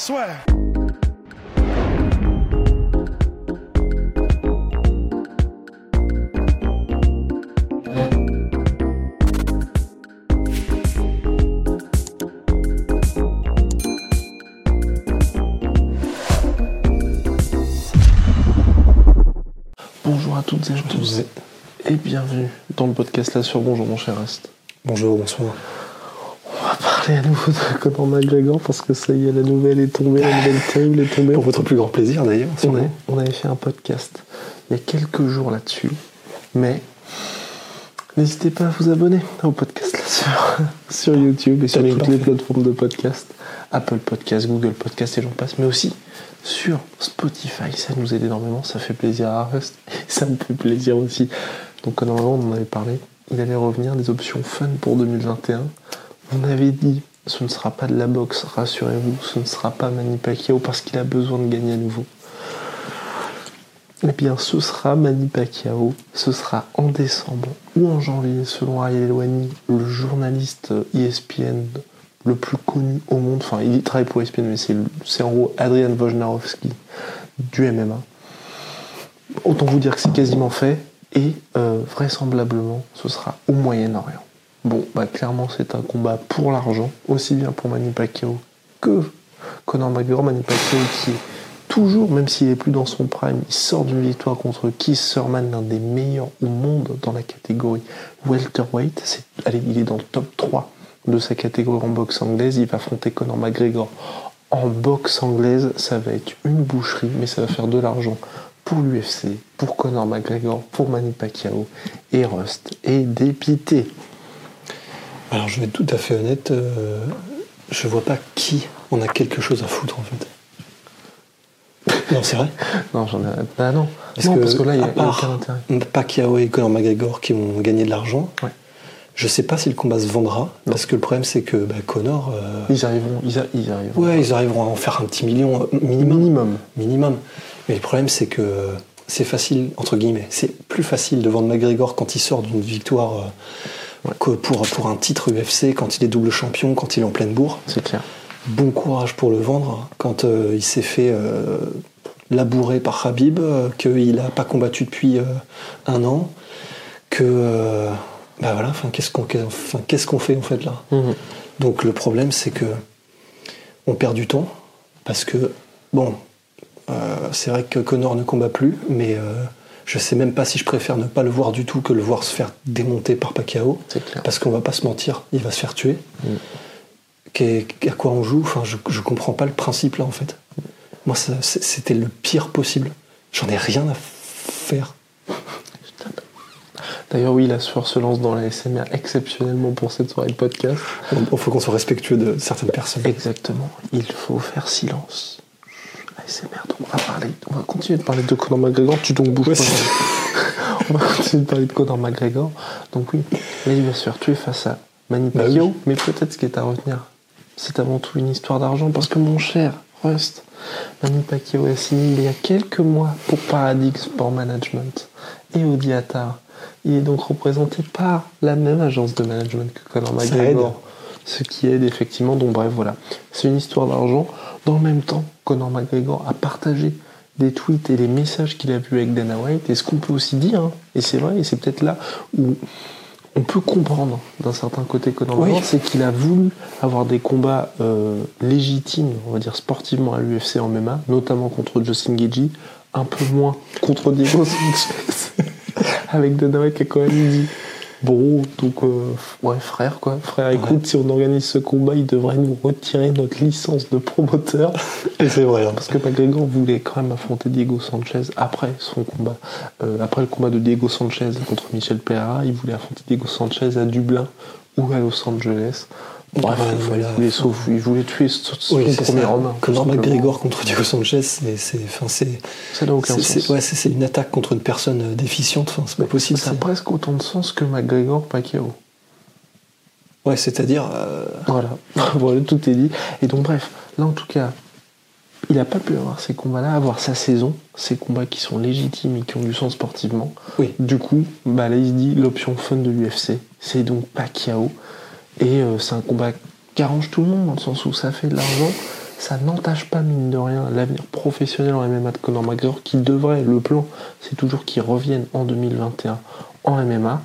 Swear. Bonjour à toutes et à tous et bienvenue dans le podcast là sur Bonjour mon cher Rest. Bonjour, bonsoir. Parler à nouveau de Conor McGregor parce que ça y est, la nouvelle est tombée, la nouvelle terrible est tombée. Pour votre plus grand plaisir d'ailleurs. On, on avait fait un podcast il y a quelques jours là-dessus, mais n'hésitez pas à vous abonner au podcast là sur, sur YouTube et sur toutes les plateformes de podcast, Apple Podcast, Google Podcast et j'en passe, mais aussi sur Spotify. Ça nous aide énormément, ça fait plaisir à Rust et ça me fait plaisir aussi. Donc normalement on en avait parlé, il allait revenir des options fun pour 2021. On avait dit ce ne sera pas de la boxe, rassurez-vous, ce ne sera pas Manny parce qu'il a besoin de gagner à nouveau. Eh bien, ce sera Manny ce sera en décembre ou en janvier, selon Ariel Elwani, le journaliste ESPN le plus connu au monde. Enfin, il travaille pour ESPN, mais c'est, c'est en gros Adrian Wojnarowski du MMA. Autant vous dire que c'est quasiment fait, et euh, vraisemblablement, ce sera au Moyen-Orient. Bon, bah clairement, c'est un combat pour l'argent, aussi bien pour Manny Pacquiao que Conor McGregor. Manny Pacquiao qui est toujours, même s'il est plus dans son prime, il sort d'une victoire contre Keith Thurman, l'un des meilleurs au monde dans la catégorie welterweight. C'est, il est dans le top 3 de sa catégorie en boxe anglaise. Il va affronter Conor McGregor en boxe anglaise. Ça va être une boucherie, mais ça va faire de l'argent pour l'UFC, pour Conor McGregor, pour Manny Pacquiao et Rust et dépité. Alors je vais être tout à fait honnête, euh, je vois pas qui en a quelque chose à foutre en fait. Non, c'est vrai? Non, j'en ai. Bah non. Parce non, que, parce que là, il y a part aucun intérêt. Pacquiao et Conor McGregor qui vont gagner de l'argent, Ouais. je sais pas si le combat se vendra, Non. parce que le problème c'est que bah, Conor, euh, Ils arriveront. Ils, a- ils arriveront. ouais, ils arriveront à en faire un petit million euh, minimum. Minimum. minimum. Mais le problème, c'est que c'est facile, entre guillemets, c'est plus facile de vendre McGregor quand il sort d'une victoire euh, que pour, pour un titre UFC, quand il est double champion, quand il est en pleine bourre. C'est clair. Bon courage pour le vendre quand euh, il s'est fait euh, labourer par Habib, euh, qu'il n'a pas combattu depuis un an, que. bah voilà, qu'est-ce qu'on fait en fait là? Mhm. donc le problème, c'est que on perd du temps parce que bon, c'est vrai que Connor ne combat plus, mais je sais même pas si je préfère ne pas le voir du tout que le voir se faire démonter par Pacquiao, clair. parce qu'on va pas se mentir, il va se faire tuer. Mm. Qu'est- À quoi on joue? Enfin, je, je comprends pas le principe là en fait. Moi, c'était le pire possible. J'en ai rien à faire. D'ailleurs, oui, la sueur se lance dans la SMR exceptionnellement pour cette soirée de podcast. Il faut qu'on soit respectueux de certaines personnes. Exactement. Il faut faire silence. ASMR, donc on va parler, on va continuer de parler de Conor McGregor. Tu donc bouges Ouais, pas. c'est- on va continuer de parler de Conor McGregor. Donc oui, là il va se faire tuer face à Manny Bah Pacquiao. oui. Mais peut-être ce qui est à retenir, c'est avant tout une histoire d'argent. Parce que mon cher Rust, Manny Pacquiao a signé il y a quelques mois pour Paradigm Sport Management et Audi Attar. Il est donc représenté par la même agence de management que Conor McGregor. Ce qui aide effectivement, donc bref, voilà. C'est une histoire d'argent. Dans le même temps, Conor McGregor a partagé des tweets et les messages qu'il a vus avec Dana White. Et ce qu'on peut aussi dire, hein, et c'est vrai, et c'est peut-être là où on peut comprendre d'un certain côté Conor Oui. McGregor, c'est qu'il a voulu avoir des combats euh, légitimes, on va dire sportivement à l'UFC en MMA, notamment contre Justin Gaethje, un peu moins contre Diego Sanchez, avec Dana White qui a quand même dit Bon, donc, euh, ouais, frère, quoi. Frère, écoute, si on organise ce combat, il devrait nous retirer notre licence de promoteur. Et c'est vrai. hein. Parce que McGregor voulait quand même affronter Diego Sanchez après son combat. Euh, après le combat de Diego Sanchez contre Michel Pereira, il voulait affronter Diego Sanchez à Dublin ou à Los Angeles. Bref, Ouais, il, voilà. il voulait tuer son, Oui, premier ça. homme. Simplement. McGregor contre Diego Sanchez, c'est, Ça n'a aucun sens. ouais, c'est, une attaque contre une personne euh, déficiente. Enfin, c'est pas possible. Ça a presque autant de sens que McGregor Pacquiao. Ouais, c'est-à-dire, euh, Voilà. voilà, tout est dit. Et donc, bref, là en tout cas, il n'a pas pu avoir ces combats-là, avoir sa saison, ces combats qui sont légitimes et qui ont du sens sportivement. oui. Du coup, bah là, il se dit l'option fun de l'UFC, c'est donc Pacquiao. Et euh, c'est un combat qui arrange tout le monde dans le sens où ça fait de l'argent. Ça n'entache pas, mine de rien, l'avenir professionnel en MMA de Conor McGregor qui devrait, le plan, c'est toujours qu'il revienne en 2021 en MMA.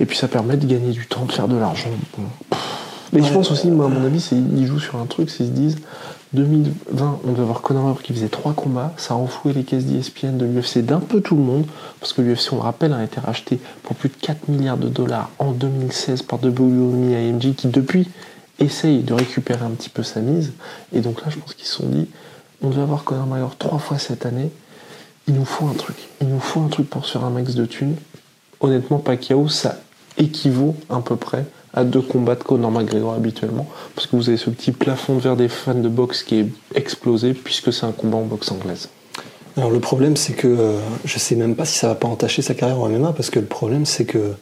Et puis ça permet de gagner du temps, de faire de l'argent. Bon. Mais je pense aussi, moi, à mon avis, c'est ils jouent sur un truc, c'est qu'ils se disent 2020, on devait avoir Conor McGregor qui faisait trois combats, ça a renfloué les caisses d'ESPN, de l'UFC, d'un peu tout le monde, parce que l'UFC, on le rappelle, a été racheté pour plus de 4 milliards de dollars en 2016 par WWE et AMG, qui depuis essaye de récupérer un petit peu sa mise. Et donc là, je pense qu'ils se sont dit, on devait avoir Conor McGregor trois fois cette année, il nous faut un truc. Il nous faut un truc pour se faire un max de thunes. Honnêtement, Pacquiao, ça équivaut à peu près à deux combats de Conor McGregor habituellement, parce que vous avez ce petit plafond de verre des fans de boxe qui est explosé, puisque c'est un combat en boxe anglaise. Alors le problème, c'est que euh, je sais même pas si ça va pas entacher sa carrière en MMA, parce que le problème, c'est que.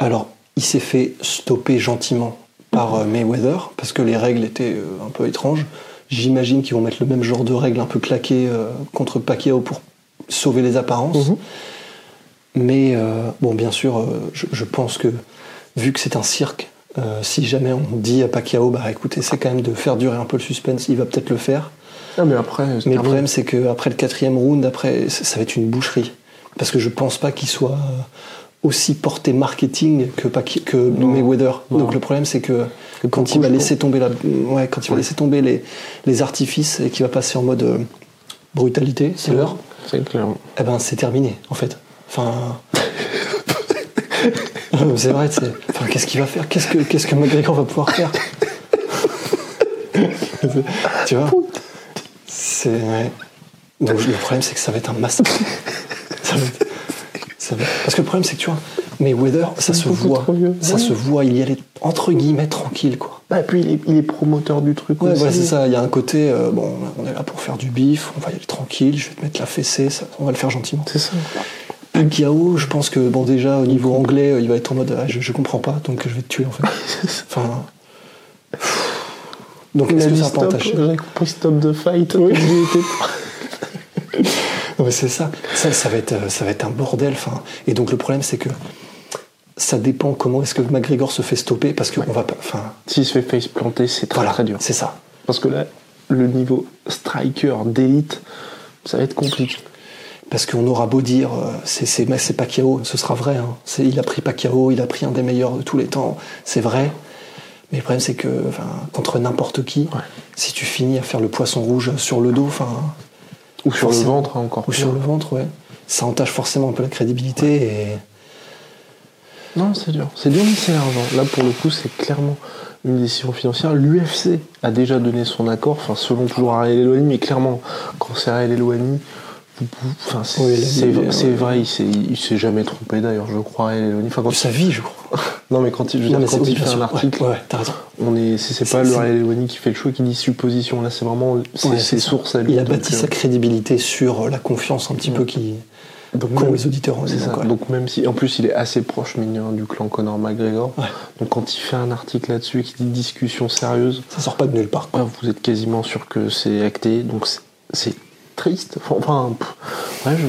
Alors, il s'est fait stopper gentiment par euh, Mayweather, parce que les règles étaient euh, un peu étranges. J'imagine qu'ils vont mettre le même genre de règles un peu claquées contre Pacquiao pour sauver les apparences. Mhm. Mais bon, bien sûr, je, je pense que vu que c'est un cirque, euh, si jamais on dit à Pacquiao, bah écoutez, c'est quand même de faire durer un peu le suspense, il va peut-être le faire. Ah, mais après, Mais le terminé. problème, c'est qu'après le quatrième round, après, ça va être une boucherie. Parce que je pense pas qu'il soit euh, aussi porté marketing que, Pacqui- que Non. Mayweather. Non. Donc le problème, c'est que quand il va laisser tomber la, ouais, quand il va Ouais. laisser tomber les, les artifices et qu'il va passer en mode euh, brutalité, c'est l'heure. C'est clair. Eh ben, c'est terminé, en fait. Enfin. Non, mais c'est vrai. Enfin, qu'est-ce qu'il va faire Qu'est-ce que, qu'est-ce que McGregor va pouvoir faire Tu vois C'est. ouais. Donc, le problème, c'est que ça va être un massacre. Ça va être- ça va- Parce que le problème, c'est que tu vois, mais Weather, ça se voit. Ça se voit, il y allait entre guillemets tranquille, quoi. Bah, et puis, il est, il est promoteur du truc Ouais, aussi. voilà, c'est ça. Il y a un côté, euh, bon, on est là pour faire du bif, on va y aller tranquille, je vais te mettre la fessée, ça- on va le faire gentiment. C'est ça. Pacquiao, je pense que bon déjà au niveau anglais, euh, il va être en mode ah, je, je comprends pas, donc je vais te tuer en fait. Enfin. Donc est-ce que ça stop, j'ai compris stop the fight. Oui. Était- Non, mais c'est ça. ça. Ça va être, euh, ça va être un bordel. Et donc le problème c'est que ça dépend comment est-ce que McGregor se fait stopper parce qu'on va pas. Enfin, S'il se fait face planter, c'est très voilà, très dur. C'est ça. Parce que là, le niveau striker d'élite, ça va être compliqué. Parce qu'on aura beau dire euh, c'est c'est c'est Pacquiao, ce sera vrai. hein. C'est- Il a pris Pacquiao, il a pris un des meilleurs de tous les temps, c'est vrai. Mais le problème c'est que enfin, contre n'importe qui, Ouais. si tu finis à faire le poisson rouge sur le dos, enfin Ou sur le ventre, hein, encore ou pire. sur le ventre, ouais, ça entache forcément un peu la crédibilité. Et Non, c'est dur. C'est dur, mais c'est l'argent. Là, pour le coup, c'est clairement une décision financière. L'UFC a déjà donné son accord, enfin, selon toujours Ariel Eloigny, mais clairement, quand c'est Ariel vous- enfin, c'est Oui, euh, vrai, il s'est- jamais trompé d'ailleurs, je crois, Eloigny. Enfin, quand sa vie, je crois. Non, mais quand il, je Non, dire, quand fait un article, Ouais, ouais, t'as raison. on est, c'est pas le Eloigny qui fait le choix qui dit supposition. Là, c'est vraiment ses sources à lui. Il a bâti euh, sa crédibilité sur la confiance un petit peu qui donc même- les auditeurs en ça. Donc même si, en plus, il est assez proche mignon du clan Conor McGregor. Ouais. Donc quand il fait un article là-dessus et qu'il dit discussion sérieuse, Ça sort pas de nulle part. quoi. vous êtes quasiment sûr que c'est acté. Donc c'est triste. Enfin, pff, ouais, je.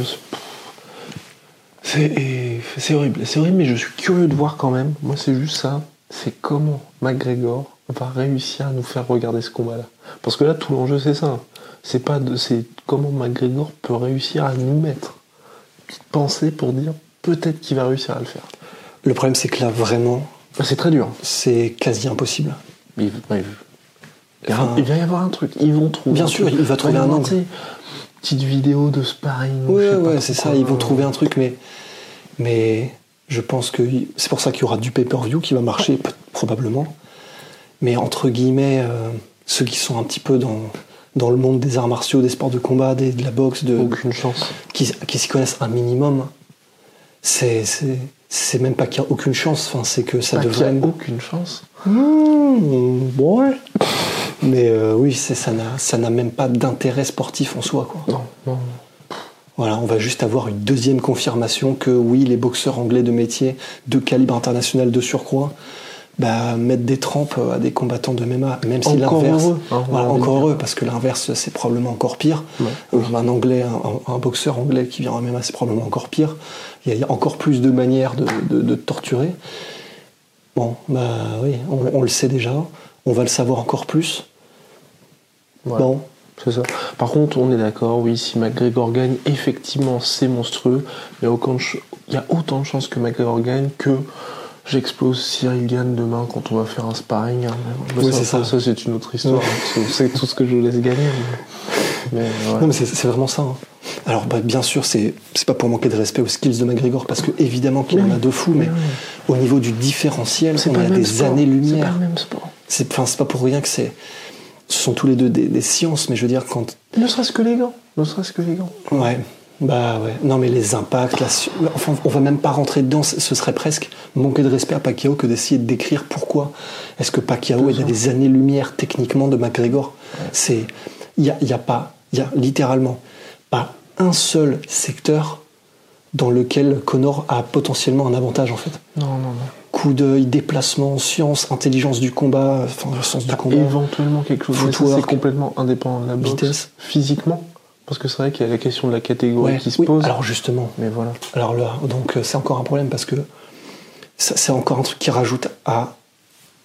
C'est horrible. C'est horrible, mais je suis curieux de voir quand même. Moi, c'est juste ça. C'est comment McGregor va réussir à nous faire regarder ce combat-là. Parce que là, tout l'enjeu, c'est ça. C'est pas de, c'est comment McGregor peut réussir à nous mettre une petite pensée pour dire peut-être qu'il va réussir à le faire. Le problème, c'est que là, vraiment, Bah, C'est très dur. c'est quasi impossible. Il, il- il va- Enfin, il va y avoir un truc. Ils vont trouver. Bien sûr, il va trouver un angle. Petite vidéo de sparring. je Ouais, sais ouais, c'est ça. Ils vont trouver un truc, mais, mais je pense que c'est pour ça qu'il y aura du pay-per-view qui va marcher, probablement. Mais entre guillemets, euh, ceux qui sont un petit peu dans, dans le monde des arts martiaux, des sports de combat, des- de la boxe, de, Aucune chance. qui, qui s'y connaissent un minimum, c'est, c'est, c'est même pas qu'il y a aucune chance, enfin, c'est que ça y a devrait. aucune chance. Mmh, ouais. Mais euh, oui, ça n'a ça n'a même pas d'intérêt sportif en soi. Quoi. Non, non. Voilà, on va juste avoir une deuxième confirmation que oui, les boxeurs anglais de métier, de calibre international de surcroît, bah, mettent des trempes à des combattants de MMA, même si Encore l'inverse. heureux, hein, Voilà, encore heureux, parce que l'inverse, c'est probablement encore pire. Ouais. Euh, Un anglais, un, un boxeur anglais qui vient en MMA, c'est probablement encore pire. Il y a encore plus de manières de, de- de torturer. Bon, bah oui, on, on le sait déjà. On va le savoir encore plus. Voilà. Bon, C'est ça. Par contre, on est d'accord, oui, si McGregor gagne, effectivement, c'est monstrueux. Il y, a aucun ch- il y a autant de chances que McGregor gagne que j'explose Cyril Gann demain quand on va faire un sparring. hein. Oui, c'est ça. ça, c'est une autre histoire. hein. C'est tout ce que je vous laisse gagner. Mais, mais voilà. Non, mais c'est vraiment ça. hein. Alors, bah, bien sûr, c'est pas pour manquer de respect aux skills de McGregor, parce que évidemment qu'il Oui, en a de fou, mais oui, au niveau du différentiel, on a des sport. C'est pas années-lumière. le même sport. C'est pas pour rien que c'est. Ce sont tous les deux des, des sciences, mais je veux dire, quand. Ne serait-ce que les gants. Ne serait-ce que les gants. Ouais. Bah ouais. Non, mais les impacts, la enfin, on va même pas rentrer dedans. Ce serait presque manquer de respect à Pacquiao que d'essayer de décrire pourquoi est-ce que Pacquiao est à des années-lumière techniquement de McGregor. C'est. Il y a, il y a pas. Il y a littéralement pas un seul secteur dans lequel Connor a potentiellement un avantage en fait. Non, non, non. Coup d'œil, déplacement, science, intelligence du combat, enfin le sens du combat. Éventuellement quelque chose. C'est complètement indépendant de la boxe. Vitesse. Physiquement. Parce que c'est vrai qu'il y a la question de la catégorie Ouais, qui se oui, pose. Alors justement, Mais voilà. Alors là, donc euh, c'est encore un problème parce que c'est encore un truc qui rajoute à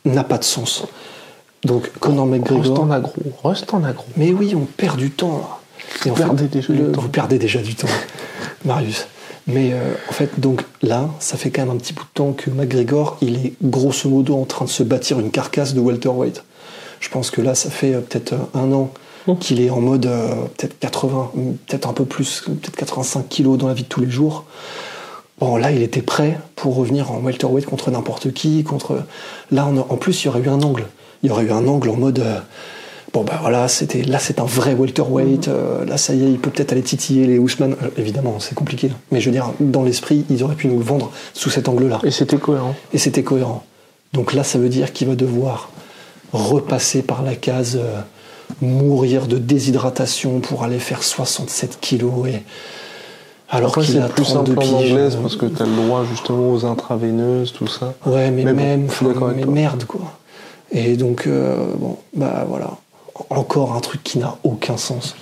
n'a pas de sens. Donc Conor Reste McGregor. en agro. Reste en agro. Mais oui, on perd du temps. là. Et perdez déjà du temps. Vous perdez déjà du temps, Marius. Mais euh, en fait, donc là, ça fait quand même un petit bout de temps que McGregor, il est grosso modo en train de se bâtir une carcasse de welterweight. Je pense que là, ça fait euh, peut-être euh, un an Mmh. qu'il est en mode euh, peut-être 80, peut-être un peu plus, peut-être 85 kilos dans la vie de tous les jours. Bon, là, il était prêt pour revenir en welterweight contre n'importe qui, contre. Là, on a- en plus, il y aurait eu un angle. Il y aurait eu un angle en mode. Bon, bah voilà, c'était là, c'est un vrai welterweight. euh, là, ça y est, il peut peut-être aller titiller les Ousmane. Euh, évidemment, c'est compliqué. Mais je veux dire, dans l'esprit, ils auraient pu nous le vendre sous cet angle-là. Et c'était cohérent. Et c'était cohérent. Donc là, ça veut dire qu'il va devoir repasser par la case euh, mourir de déshydratation pour aller faire 67 kilos. Et... Alors Après, qu'il a plus simple 32 en anglaise euh, parce que t'as le droit justement aux intraveineuses, tout ça. Ouais, mais, Mais bon, même, je suis d'accord enfin, avec mais toi. merde, quoi. Et donc, euh, bon, bah voilà. Encore un truc qui n'a aucun sens.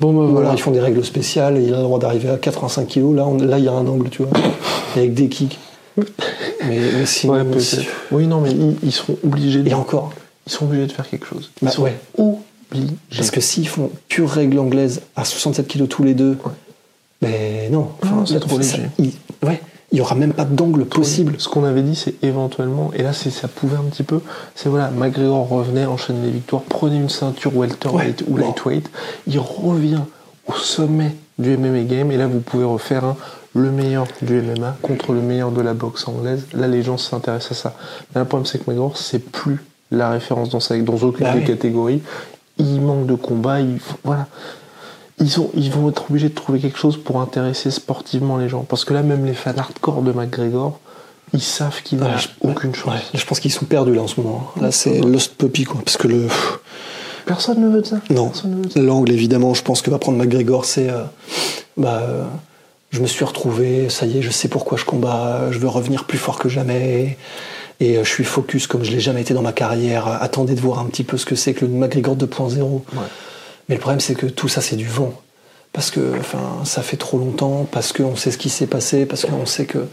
Bon, bah Voilà, voilà. ils font des règles spéciales et il a le droit d'arriver à 85 kilos. Là, on- là, il y a un angle, tu vois, avec des kicks. Mais, mais sinon, Ouais, c'est- Oui, non, mais ils, ils seront obligés. De, et encore, Ils sont obligés de faire quelque chose. Ils Bah, sont ouais. obligés. parce que s'ils font pure règle anglaise à 67 kilos tous les deux, Ouais. ben non, Non, c'est trop ça- léger. ouais, il y aura même pas d'angle possible. Ce qu'on avait dit, c'est éventuellement, et là, c'est ça pouvait un petit peu, c'est voilà, McGregor revenait, enchaîne les victoires, prenait une ceinture welterweight Ouais, ou lightweight, il revient au sommet du MMA game, et là, vous pouvez refaire un, le meilleur du MMA contre le meilleur de la boxe anglaise. Là, les gens s'intéressent à ça. Mais le problème, c'est que McGregor, c'est plus la référence dans, sa, dans aucune Bah des oui. catégories. Il manque de combat, il, voilà. Ils, vont être obligés de trouver quelque chose pour intéresser sportivement les gens. Parce que là, même les fans hardcore de McGregor, ils savent qu'il n'a Ouais, je- aucune chance. Ouais, je pense qu'ils sont perdus là en ce moment. Là, c'est Lost Puppy, quoi. Parce que le. Personne ne veut de ça. Non. L'angle, évidemment, je pense que va prendre McGregor, c'est. euh, bah, euh, je me suis retrouvé, ça y est, je sais pourquoi je combats, je veux revenir plus fort que jamais. Et euh, je suis focus comme je l'ai jamais été dans ma carrière. Attendez de voir un petit peu ce que c'est que le McGregor 2.0. Mais le problème, c'est que tout ça, c'est du vent. Parce que enfin, ça fait trop longtemps, parce qu'on sait ce qui s'est passé, parce qu'on sait que.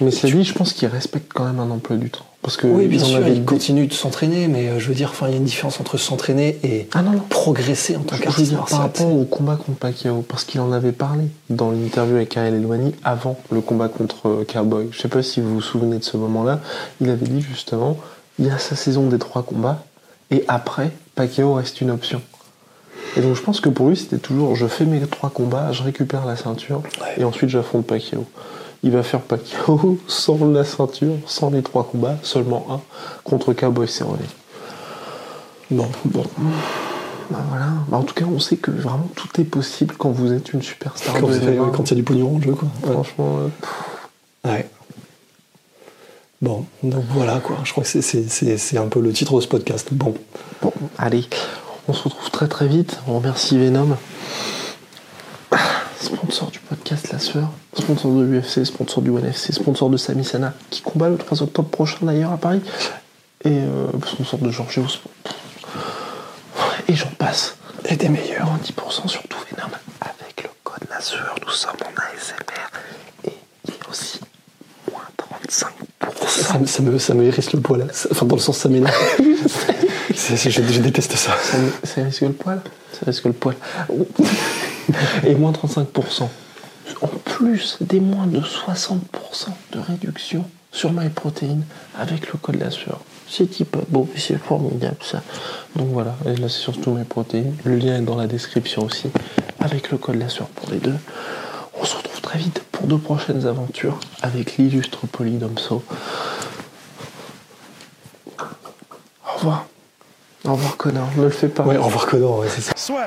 Mais c'est lui, je pense qu'il respecte quand même un emploi du temps. Parce que Oui, bien sûr, avaient il continue de s'entraîner, mais euh, je veux dire, enfin, il y a une différence entre s'entraîner et Ah non, non. progresser en tant qu'artiste par rapport au combat contre Pacquiao, parce qu'il en avait parlé dans l'interview avec Ariel Elwani avant le combat contre euh, Cowboy. Je sais pas si vous vous souvenez de ce moment-là. Il avait dit justement, il y a sa saison des trois combats, et après, Pacquiao reste une option. Et donc je pense que pour lui, c'était toujours, je fais mes trois combats, je récupère la ceinture, Ouais. et ensuite j'affronte Pacquiao. Il va faire Pacquiao sans la ceinture, sans les trois combats, seulement un, contre Cowboy Cerrone. Bon, Bon. Bah voilà. Bah en tout cas, on sait que vraiment tout est possible quand vous êtes une superstar quand il y a- y du pognon en jeu, quoi. Ouais. Franchement, euh, Ouais. Bon, donc voilà quoi. Je crois que c'est un peu le titre de ce podcast. Bon. Bon, allez, on se retrouve très très vite. On remercie Venom. Sponsor du podcast La Sueur, sponsor de l'UFC, sponsor du ONFC, sponsor de Sami Sana, qui combat le 3 octobre prochain d'ailleurs à Paris, et euh, sponsor de Georgios. Et j'en passe. Et des meilleurs. Moins 10% sur tout Venom. Avec le code La Sueur, nous sommes en ASMR. Et il y a aussi moins 35%. Ça, ça, me, ça me hérisse le poil. Enfin, dans le sens, ça m'énerve. je, je, déteste ça. Ça, risque le poil Ça risque le poil. Et moins 35%. En plus des moins de 60% de réduction sur MyProtein avec le code la sueur. C'est type beau, c'est formidable ça. Donc voilà, et là c'est surtout MyProtein. Le lien est dans la description aussi avec le code la sueur pour les deux. On se retrouve très vite pour deux prochaines aventures avec l'illustre Polydomso. Au revoir. Au revoir connard, ne le fais pas. Ouais, au revoir connard, ouais, c'est ça. Soit.